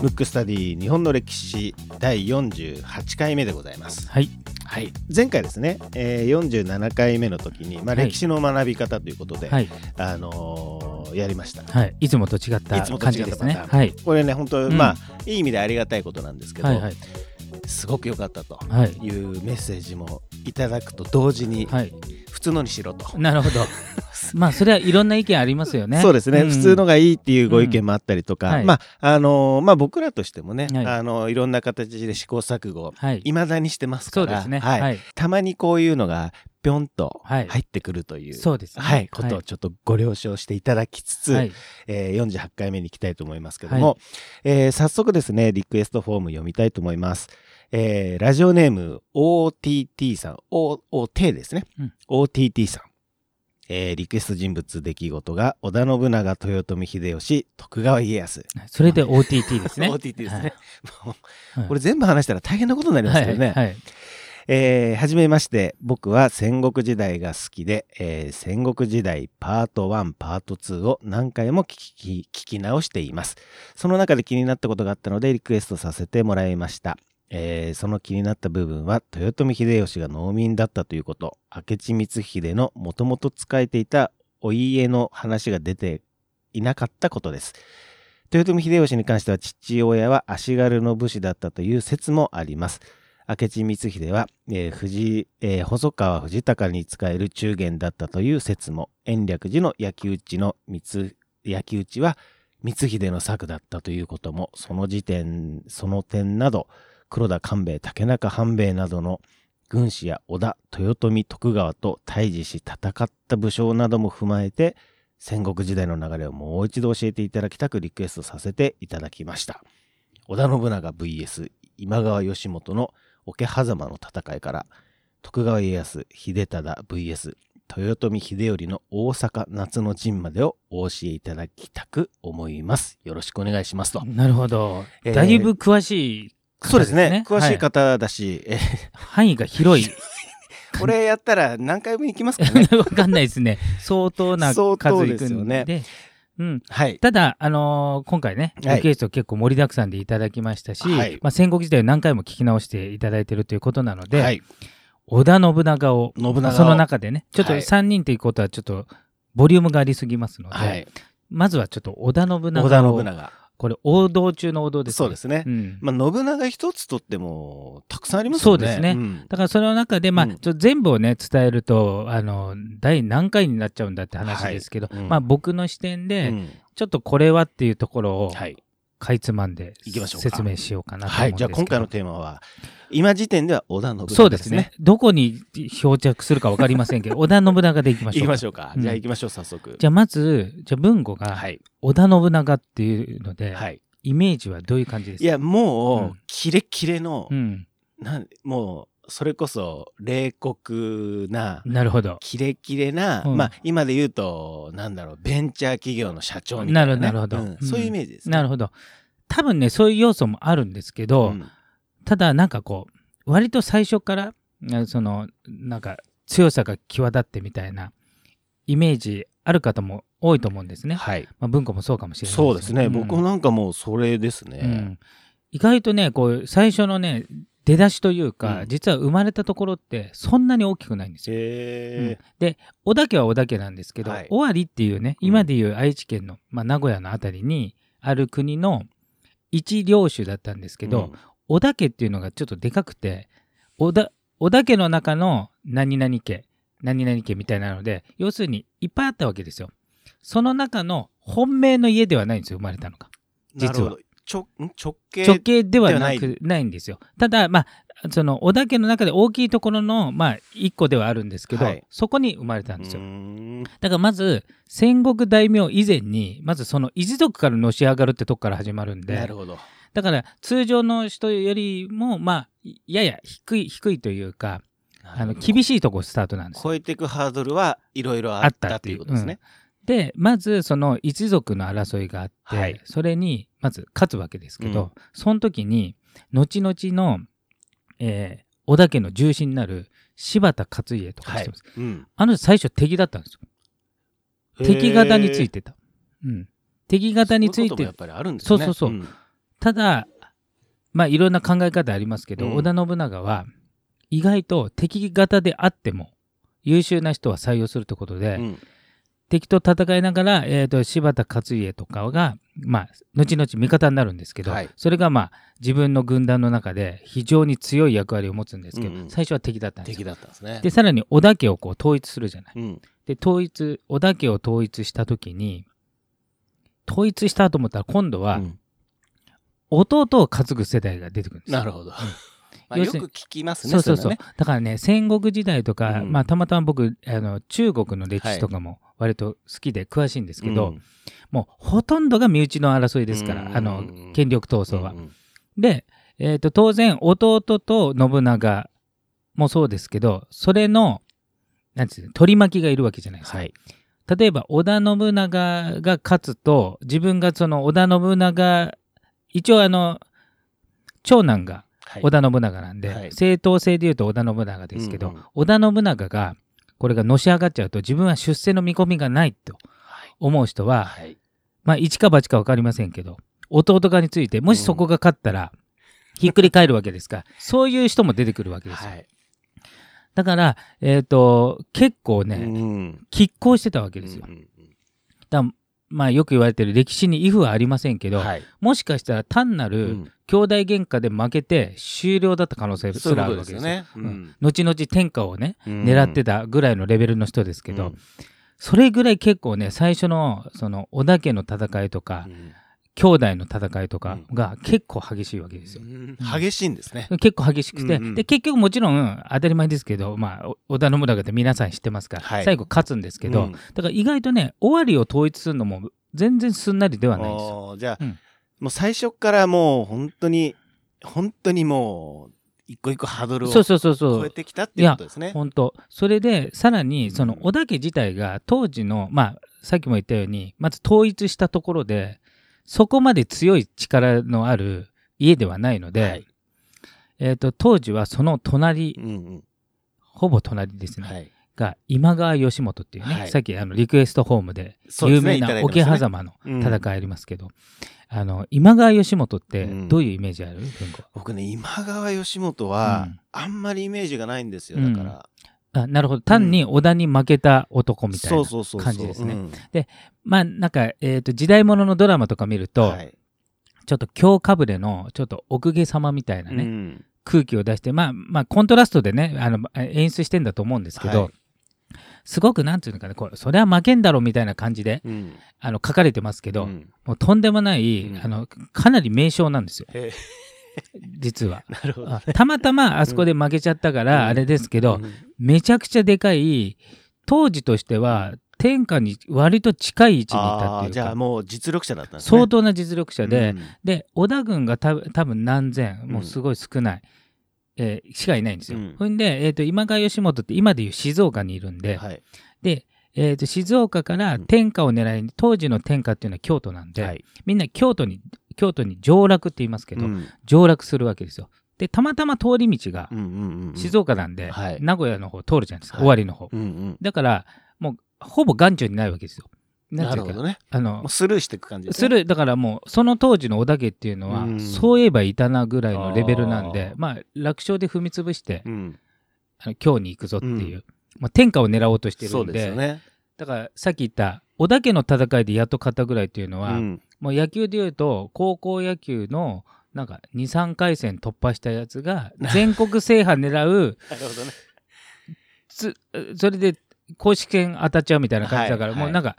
ムックスタディ日本の歴史第48回目でございます。はい。はい、前回ですね、えー、47回目の時に、まあ、はい歴史の学び方ということで、はい。あのーやりました。はい。いつもと違った感じですね。はい。これね、本当、うんまあ、いい意味でありがたいことなんですけど、はいはい。すごく良かったとはい。いうメッセージもいただくと同時に、はい。普通のにしろと。なるほど。まあ、それはいろんな意見ありますよね。そうですね、ん普通のがいいっていうご意見もあったりとか、うんはいまああのーまあ、僕らとしてもね、はいいあのーいろんな形で試行錯誤はい。いまだにしてますからそうですね。はいはい。たまにこういうのがぴょんとはい入ってくるという、そうですね。はい、ことをちょっとご了承していただきつつ、はい。えー48回目に行きたいと思いますけども、えー早速ですね、リクエストフォーム読みたいと思います。えーラジオネーム OTT さん、O、OT ですね。うん OTT さん。えーリクエスト人物出来事が織田信長、豊臣秀吉、徳川家康。それで OTT ですね。OTT ですね。はいこれ全部話したら大変なことになりますけどね。はい。はい。えーはじめまして、僕は戦国時代が好きで、えー戦国時代パート1、パート2を何回も聞き聞き直しています。その中で気になったことがあったのでリクエストさせてもらいました。えーその気になった部分は豊臣秀吉が農民だったということ、明智光秀のもともと仕えていたお家の話が出ていなかったことです。豊臣秀吉に関しては父親は足軽の武士だったという説もあります。明智光秀は、えー藤えー細川藤孝に仕える中元だったという説も延暦寺の焼き討ちの焼き討ちは光秀の策だったということもその時点その点など黒田官兵衛竹中半兵衛などの軍師や織田豊臣徳川と対峙し戦った武将なども踏まえて戦国時代の流れをもう一度教えていただきたくリクエストさせていただきました。織田信長 VS 今川義元の桶狭間の戦いから徳川家康秀忠 VS 豊臣秀頼の大阪夏の陣までをお教えいただきたく思います。よろしくお願いしますと。なるほど。えーだいぶ詳しい方そうですね。詳しいは方だし、え範囲が広い。これやったら何回も行きますかね。わかんないですね。相当な数いくで。すよね。んで。うん。はい。ただ、あのー今回ね、はい。リクエスト結構盛りだくさんでいただきましたし、はい。まあ、戦国時代を何回も聞き直していただいてるということなので、はい。織田信長を、信長を。その中でね、ちょっとはい3人ということはちょっとボリュームがありすぎますので、はい。まずはちょっと織田信長を、織田信長これ王道中の王道ですね。そうですね、うん。まあ、信長一つとってもたくさんありますよね。そうですね。ん。だからその中で、まあ、うん。ちょ全部をね、伝えると、あの、第何回になっちゃうんだって話ですけど、はい。うん。まあ僕の視点で、うん。ちょっとこれはっていうところをはいかいつまんで行きましょうか説明しようかなと思はい、うんですけど。じゃあ今回のテーマは今時点では織田信長そうですね。。どこに漂着するか分かりませんけど、織田信長でいきましょう。行きましょうか。うんじゃあ行きましょう、早速。じゃあまず、じゃあ文吾がはい。織田信長っていうので、はい。イメージはどういう感じですか？いや、もう、うんキレッキレの、うん。なんもう、それこそ、冷酷な、なるほど。キレキレな、うんまあ、今で言うと、なんだろう、ベンチャー企業の社長みたいな、ね。なるほどなるほどうんそういうイメージです、ね。なるほど。多分ね、そういう要素もあるんですけど、うんただなんかこう、割と最初から、あその、なんか強さが際立ってみたいなイメージある方も多いと思うんですね。はい。まあ、文庫もそうかもしれないそうですね。ん僕なんかもう、それですね。うん意外とね、こう、最初のね、出だしというか、うん実は生まれたところってそんなに大きくないんですよ。へで、小田家は小田家なんですけど、はい尾張っていうね、今でいう愛知県の、まあ、名古屋のあたりにある国の一領主だったんですーけど、小田家っていうのがちょっとでかくて、小田、小田家の中の何々家、何々家みたいなので、要するにいっぱいあったわけですよ。その中の本命の家ではないんですよ、生まれたのが。実はなるほど。直ん？直系直系ではなくないんですよ。ただ、まあ、その小田家の中で大きいところの、まあ、一個ではあるんですけど、はいそこに生まれたんですよ。だからまず、戦国大名以前に、まずその一族からのし上がるってとこから始まるんで、なるほど。だから通常の人よりも、まあ、やや低い、低いというか、あの厳しいとこスタートなんですよ。超えていくハードルはいろいろあったっていうことですね。で、まずその一族の争いがあって、はいそれにまず勝つわけですけど、うん。その時に、後々の、えー織田家の重心になる柴田勝家とか知ってます、うん。あの人最初敵だったんですよ。敵方について。てた。うん、敵方についてやっぱりあるんですね。そうそうそう。ん。ただまあいろんな考え方ありますけど、うん。織田信長は意外と敵方であっても優秀な人は採用するということで、うん敵と戦いながら、えー、と柴田勝家とかが、まあ、後々味方になるんですけど、はいそれがまあ自分の軍団の中で非常に強い役割を持つんですけど、うんうん最初は敵だったんです敵よ。だったんですね。でさらに織田家をこう統一するじゃない。うん。で統一織田家を統一した時に統一したと思ったら今度はうん弟を担ぐ世代が出てくるんですよ。なるほど。よく聞きますね。そうそうそう。だからね、戦国時代とか、うんまあ、たまたま僕、あの、中国の歴史とかも割と好きで詳しいんですけど、うんもうほとんどが身内の争いですから、うんあの、権力闘争は。うんうんで、えっ、と、当然、弟と信長もそうですけど、それの、なんていうの取り巻きがいるわけじゃないですか。はい。例えば、織田信長が勝つと、自分がその織田信長、一応あの、長男がはい織田信長なんで、はい。正当性で言うと織田信長ですけど、うんうん。織田信長がこれがのし上がっちゃうと自分は出世の見込みがないと思う人は、はい。まあ一か八か分かりませんけど弟側についてもしそこが勝ったら、ひっくり返るわけですか。ら そういう人も出てくるわけですよ、はい。だから、えっと結構うね、ん。拮抗してたわけですよ、うんうんだまあよく言われてる歴史にイフはありませんけど、うんはい。もしかしたら単なうるん兄弟喧嘩で負けて終了だった可能性すらあるわけですよ。後々天下をね、うん。狙ってたぐらいのレベルの人ですけど、うん。それぐらい結構ね最初のその織田家の戦いとか、うん。兄弟の戦いとかが結構激しいわけですよ。うん。激しいんですね。結構激しくて、うんうん。で結局もちろん当たり前ですけど、まあ、お織田信長って皆さん知ってますから、はい。最後勝つんですけど、うん。だから意外とね尾張を統一するのも全然すんなりではないんですよ。じゃあ、うんもう最初からもう本当に、本当にもう、一個一個ハードルをそうそうそうそう超えてきたっていうことですね。本当それでさらにそのうん織田家自体が当時のまあさっきも言ったようにまず統一したところでそこまで強い力のある家ではないので、はい。えー、と当時はその隣うんほぼ隣ですね、うん。はい。が今川義元っていうね、はいさっきあのリクエストホームで有名な桶狭間のうん戦いありますけど、あの今川義元ってうん。どういうイメージある、文庫僕ね、今川義元はうん、あんまりイメージがないんですよ。だから。あなるほど。単に織田に負けた男みたいな。感じですね。うん。まあなんか、えー、と時代物のドラマとか見ると、はい。ちょっと京かぶれのちょっと奥下様みたいなね、うん。空気を出してまあまあコントラストでねあの演出してんだと思うんですけど、はいすごくなんていうのかねこれそれは負けんだろみたいな感じでうん。あの書かれてますけど、うん。もうとんでもない、うん。あのかなり名将なんですよ。へ実は。え なるほどあ。たまたまあそこで負けちゃったからうん。あれですけど、うん。めちゃくちゃでかい当時としては天下に割と近い位置にいたっていうじゃあもう実力者だったんですね。相当な実力者で、うん。で織田軍がた多分何千うん。もうすごい少ない、えーしかいないんですよ。うんほんで、えー、と今川義元って今でいう静岡にいるんで、はい。でえー、と静岡から天下を狙いに当時の天下っていうのは京都なんで、はい。みんな京都に京都に上洛って言いますけど、うん上洛するわけですよ。でたまたま通り道がうんうんうんうん静岡なん名古屋の方通るじゃないですか、はい尾張の方。うんうんだからもうほぼ眼中にないわけですよ。なるほどね。あのスルーしていく感じですね。するだからもうその当時の織田家っていうのは、うんそういえばいたなぐらいのレベルなんであーまあ楽勝で踏み潰して、うん。あの今日に行くぞっていう、まあ、天下を狙おうとしてるんでですよね。だからさっき言った織田家の戦いでやっと勝ったぐらいっていうのは、うんもう野球でいうと高校野球のなんか23回戦突破したやつが 全国制覇狙うなるほどね。つそれで公式戦当たっちゃうみたいな感じだから、はいもうなんか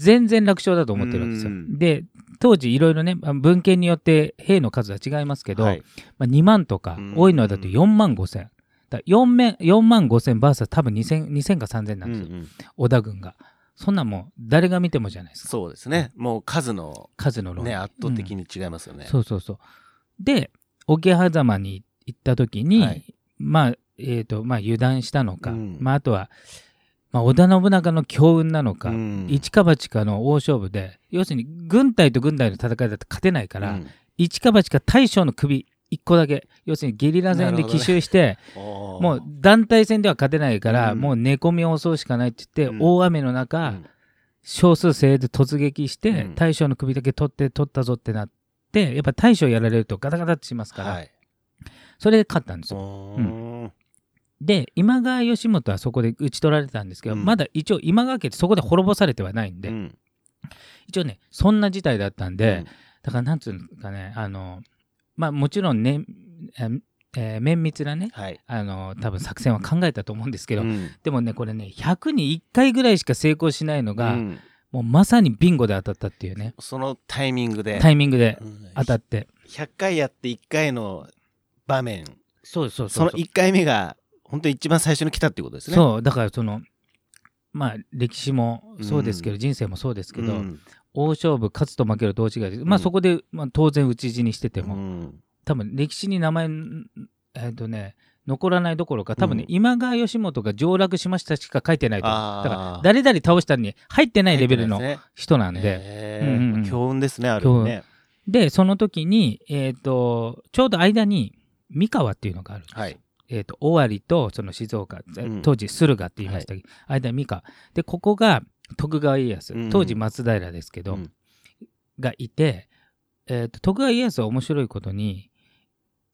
全然楽勝だと思ってるわけですよ。うんで当時いろいろねあ文献によって兵の数は違いますけど、はいまあ、2万とかうん多いのはだと4万5千。だから 4, 面4万5千 VS 多分2000 2000か3000なんですよ、うんうん織田軍が。そんなんもう誰が見てもじゃないですかそうですね。もう数の数の論ね、圧倒的うんに違いますよね。そうそうそう。で、桶狭間に行った時に、はいまあ、えっ、と、まあ、油断したのか、うんまあ、あとは、まあ、織田信長の強運なのか、うん。一か八かの大勝負で、要するに軍隊と軍隊の戦いだと勝てないから、うん。一か八か大将の首一個だけ、要するにゲリラ戦で奇襲して、おー。もう団体戦では勝てないから、うん。もう寝込みを襲うしかないって言って、うん。大雨の中、うん。少数精鋭で突撃して、うん。大将の首だけ取って取ったぞってなってやっぱ大将やられるとガタガタってしますから、はい。それで勝ったんですよ。で今川義元はそこで討ち取られたんですけど、うん。まだ一応今川家ってそこで滅ぼされてはないんで、うん。一応ねそんな事態だったんで、うん。だからなんつうんですかねあのまあもちろんね、えーえー綿密なねはい。あの多分作戦は考えたと思うんですけど、うん。でもねこれね100に1回ぐらいしか成功しないのが、うん。もうまさにビンゴで当たったっていうね。そのタイミングで。タイミングでうん。当たって、100回やって1回の場面。そうですそうその1回目が、本当に一番最初に来たっていうことですね。そうだからそのまあ歴史もそうですけど、うん人生もそうですけど、うん。大勝負勝つと負けると大違いです、まあうん。そこで、まあ、当然討ち死にしてても、うん。多分歴史に名前えっ、とね残らないどころか多分ね、うん今川義元が上洛しましたしか書いてないとだから誰々倒したに入ってないレベルの人なんで、強運ですね、ある意味ね。でその時に、えー、とちょうど間に三河っていうのがあるんですよ。はい。えー、と尾張とその静岡、うん。当時駿河って言いましたけ？ど、間に三河。でここが徳川家康、うん。当時松平ですけど、うん。がいて、えー、と徳川家康は面白いことに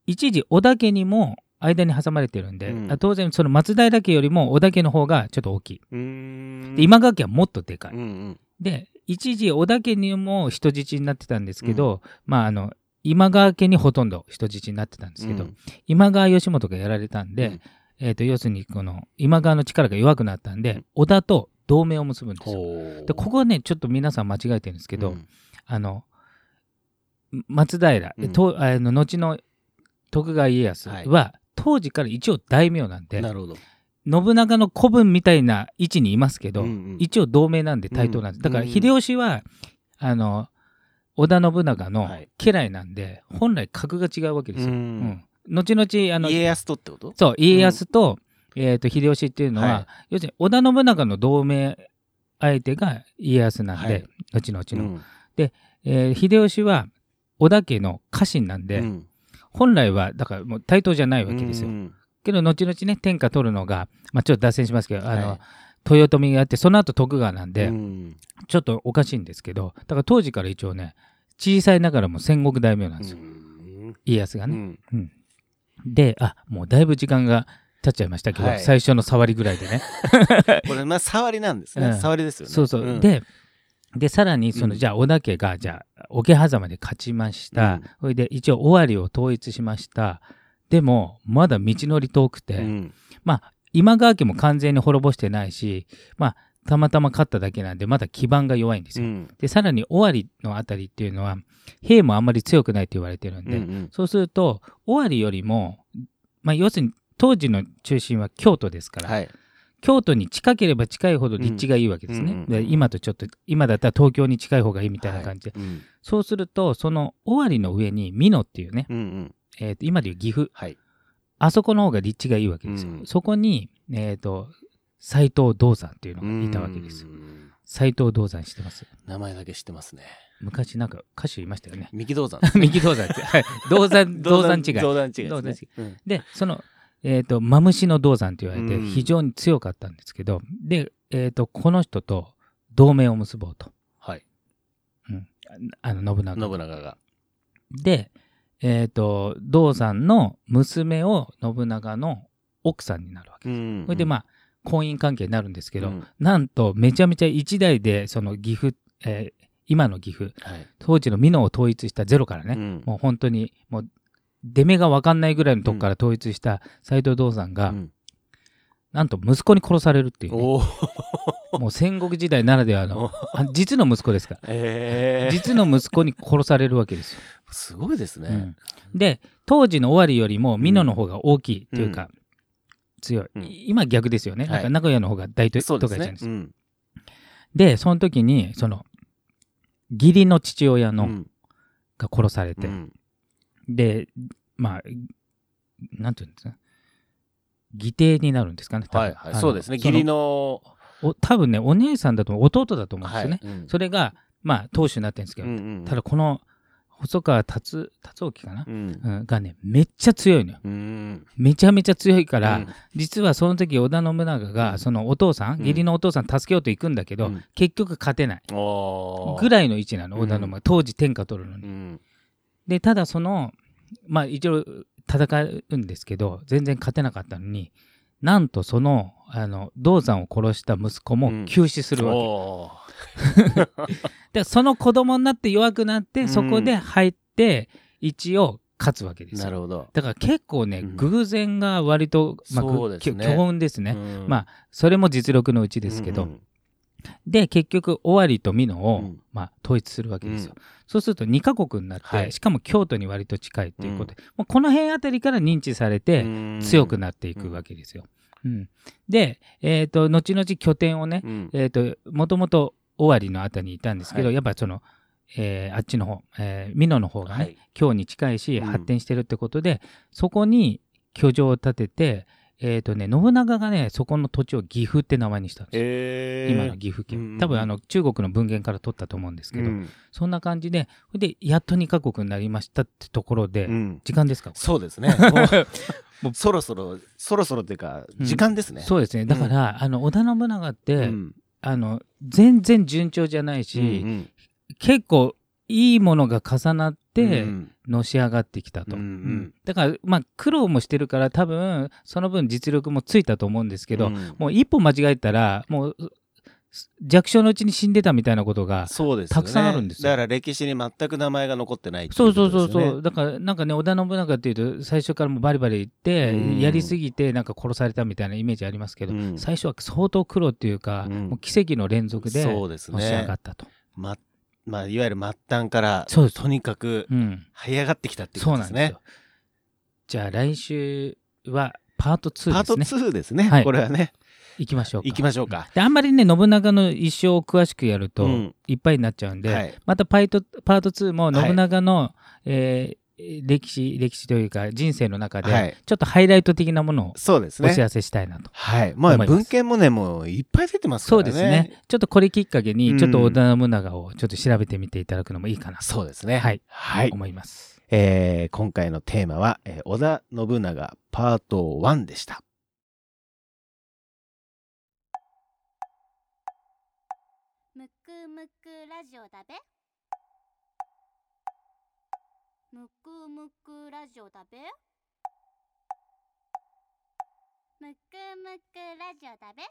一時織田家にも間に挟まれてるんで、うん。あ当然その松平家よりも織田家の方がちょっと大きい。で今川家はもっとでかい。うんうん。で一時織田家にも人質になってたんですけど、まああの今川家にほとんど人質になってたんですけど、うん。今川義元がやられたんで、うん。えー、と要するにこの今川の力が弱くなったんで、織田と同盟を結ぶんですよ。でここはねちょっと皆さん間違えてるんですけど、うん。あの松平、うん。とあの後の徳川家康は、当時から一応大名なんでなるほど。信長の子分みたいな位置にいますけど、うんうん。一応同盟なんで対等なんです、うんだから秀吉はあの織田信長のはい。家来なんで、本来格が違うわけですよ。うん。うん。後々あの家康とってこと？そう家康と,、えー、と秀吉っていうのは、はい。要するに織田信長の同盟相手が家康なんで、はい。後々の、うん。えー秀吉は織田家の家臣なんで、うん。本来はだからもう対等じゃないわけですよ。うん。けど後々ね天下取るのが、まあ、ちょっと脱線しますけど、あのはい豊臣がやってその後徳川なんで、うん。ちょっとおかしいんですけどだから当時から一応ね小さいながらも戦国大名なんですよ、うん。家康がね。うん。であもうだいぶ時間が経っちゃいましたけど、はい。最初の触りぐらいでね。これまあ触りなんですね、うん。触りですよね。そうそう、ん。ででさらにその、うん。じゃあ織田家がじゃあ桶狭間で勝ちました、うん。それで一応尾張を統一しました。でもまだ道のり遠くて、うん。まあ今川家も完全に滅ぼしてないしまあたまたま勝っただけなんでまだ基盤が弱いんですよ。うん。でさらに尾張のあたりっていうのは兵もあんまり強くないと言われてるんで、うんうん。そうすると尾張よりも、まあ、要するに当時の中心は京都ですから、はい。京都に近ければ近いほど立地がいいわけですね。で今とちょっと今だったら東京に近い方がいいみたいな感じで、はいうん。そうするとその尾張の上に美濃っていうね、うんうん。えーと今でいう岐阜。はいあそこの方が立地がいいわけですよ。うん。そこに、えー、と斎藤道山っていうのがいたわけですよ。うん。斎藤道山知ってます？名前だけ知ってますね。昔なんか歌手いましたよね。三木道山右 道山って、はい、道山 道山違い。道山違い道山違い。うん。でその、えー、とマムシの銅山って言われてうん。非常に強かったんですけど、で、えー、とこの人と同盟を結ぼうと、はい。うん、あの信長信長が。で、えー、と銅山の娘を信長の奥さんになるわけです。うん。それでまあ婚姻関係になるんですけど、うん。なんとめちゃめちゃ一代でその岐阜、えー今の岐阜はい。当時の美濃を統一したゼロからね、うん。もう本当にもう出目が分かんないぐらいのとこから統一した斎藤道山が、うんなんと息子に殺されるっていうね、もう戦国時代ならではのあ実の息子ですから。ええ実の息子に殺されるわけですよ。すごいですね。うん。で当時の尾張よりも美濃の方が大きいっていうか、強い、うん。今逆ですよね、はい。なんか名古屋の方が大都会じゃないですか。でその時にその義理の父親の、うん。が殺されて、うん。でまあなんていうんですか？義弟になるんですかねはいはい。そうですね。義理のお多分ねお姉さんだと弟だと思うんですよね、はいうん。それがまあ当主になってるんですけど、うんうんただこの細川達達興かな、うん。うん、がねめっちゃ強いのよ。うん。めちゃめちゃ強いから、うん。実はその時織田信長がそのお父さん、うん。義理のお父さん助けようと行くんだけど、うん。結局勝てない。ぐらいの位置なのうん織田信長、当時天下取るのに。うん。でただそのまあ一応戦うんですけど全然勝てなかったのになんとそのあの銅山を殺した息子も急死するわけ、お でその子供になって弱くなって、うん。そこで入って一応勝つわけでーすよ。なるほど。だから結構ね、うん。偶然が割と、まあ、ね。きょ強運ですね、うん。まあそれも実力のうちですけど、うんで結局尾張と美濃を、うん。まあ、統一するわけですよ、うん。そうすると2カ国になって、はい。しかも京都に割と近いっていうことで、もうこの辺あたりから認知されてうん。強くなっていくわけですよ。うん。で、えー、と後々拠点をね、うん。えー、ともともと尾張のあたりにいたんですけど、はい。やっぱその、えーあっちの方、えー美濃の方がね、はい。京に近いしうん。発展してるってことで、そこに居城を建てて、えーとね、信長がねそこの土地を岐阜って名前にしたんですよ。えー。今の岐阜県、うん多分あの中国の文献から取ったと思うんですけど、うん。そんな感じででやっと2カ国になりましたってところで、うん。時間ですか？そうですね。もう そろそろそろそろっていうかうん。時間ですね。そうですね。だから、あの織田信長って、うん。あの全然順調じゃないし、うん。結構いいものが重なって、うん。のし上がってきたと、うんうん。うんだからまあ苦労もしてるから多分その分実力もついたと思うんですけど、うん。もう一歩間違えたらもう弱小のうちに死んでたみたいなことがそうですよね。たくさんあるんですよ。だから歴史に全く名前が残ってないっていそうそうそうそう、だからなんかね織田信長っていうと最初からもうバリバリ言って、うん。やりすぎてなんか殺されたみたいなイメージありますけど、うん。最初は相当苦労っていうか、うん。もう奇跡の連続でのし上がねったと。ままあいわゆる末端からそうです。とにかくうん。這い上がってきたっていうことですね。そうなんですよ。じゃあ来週はパート2パートですね。2ですね。はい。これはね。行きましょうか。行きましょうか。であんまりね信長の一生を詳しくやると、うん。いっぱいになっちゃうんで、はい。またパイトパート2もはい信長の、えー歴史歴史というか人生の中で、はいちょっとハイライト的なものをそうですねお知らせしたいなと。はいまあ文献もねもういっぱい出てますかそうらねですね。ちょっとこれきっかけに、うんちょっと織田信長をちょっと調べてみていただくのもいいかなとそうですねはいはい思います。えー今回のテーマは、えー織田信長パート1でした。むくむくラジオだべむくむくラジオだべ？むくむくラジオだべ？